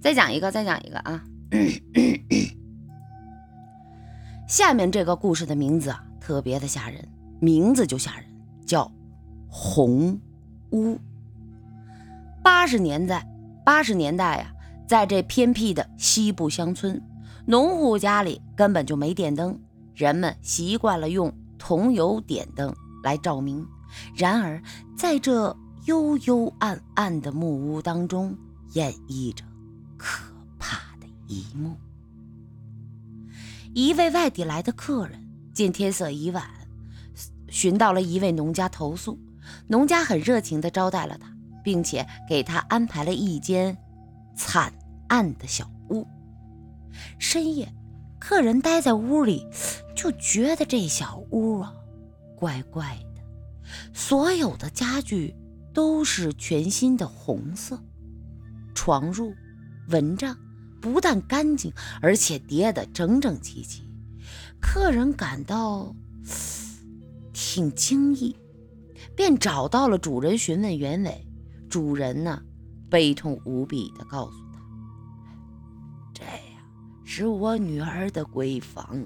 再讲一个，再讲一个啊！下面这个故事的名字啊，特别的吓人，名字就吓人，叫红屋。八十年代，八十年代呀，在这偏僻的西部乡村，农户家里根本就没电灯，人们习惯了用桐油点灯来照明。然而，在这幽幽暗暗的木屋当中，演绎着一幕。一位外地来的客人见天色已晚，寻到了一位农家投宿。农家很热情地招待了他，并且给他安排了一间惨暗的小屋。深夜，客人待在屋里，就觉得这小屋啊，怪怪的。所有的家具都是全新的红色，床褥、蚊帐不但干净，而且叠得整整齐齐。客人感到 挺惊异，便找到了主人询问原委。主人呢，悲痛无比地告诉他：“这呀，是我女儿的闺房，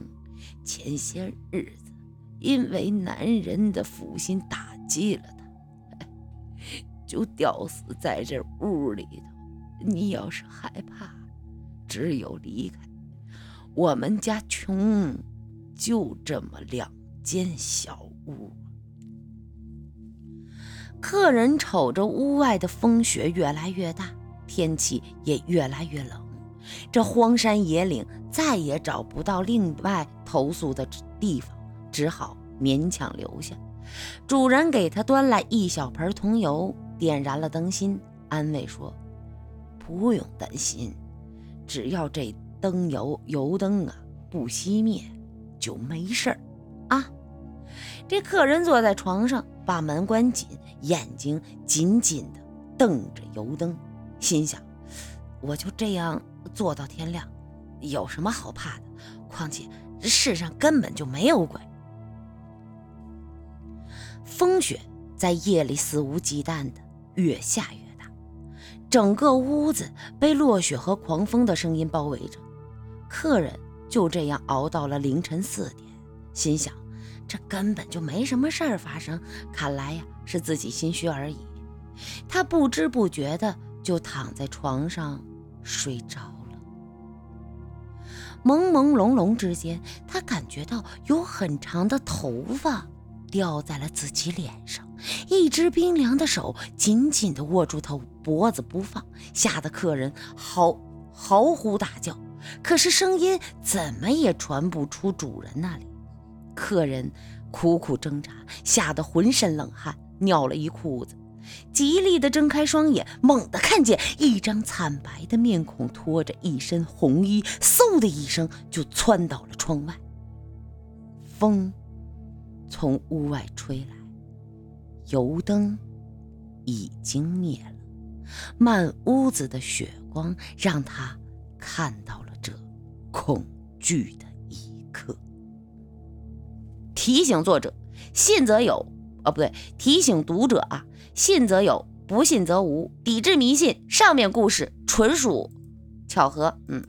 前些日子……”因为男人的负心打击了他，就吊死在这屋里头。你要是害怕，只有离开。我们家穷，就这么两间小屋。客人瞅着屋外的风雪越来越大，天气也越来越冷，这荒山野岭再也找不到另外投宿的地方。只好勉强留下。主人给他端来一小盆桐油，点燃了灯芯，安慰说：“不用担心，只要这灯油油灯啊不熄灭，就没事儿啊。”这客人坐在床上，把门关紧，眼睛紧紧的瞪着油灯，心想：“我就这样坐到天亮，有什么好怕的？况且这世上根本就没有鬼。”风雪在夜里肆无忌惮的越下越，整个屋子被落雪和狂风的声音包围着。客人就这样熬到了凌晨四点，心想这根本就没什么事儿发生，看来呀是自己心虚而已。他不知不觉的就躺在床上睡着了。朦朦胧胧之间，他感觉到有很长的头发。掉在了自己脸上，一只冰凉的手紧紧地握住他脖子不放，吓得客人嚎嚎呼大叫，可是声音怎么也传不出主人那里。客人苦苦挣扎，吓得浑身冷汗，尿了一裤子，极力地睁开双眼，猛地看见一张惨白的面孔，拖着一身红衣，嗖的一声就窜到了窗外。风。从屋外吹来，油灯已经灭了，满屋子的雪光让他看到了这恐惧的一刻。提醒作者：信则有，哦，不对，提醒读者啊，信则有，不信则无，抵制迷信。上面故事纯属巧合，嗯。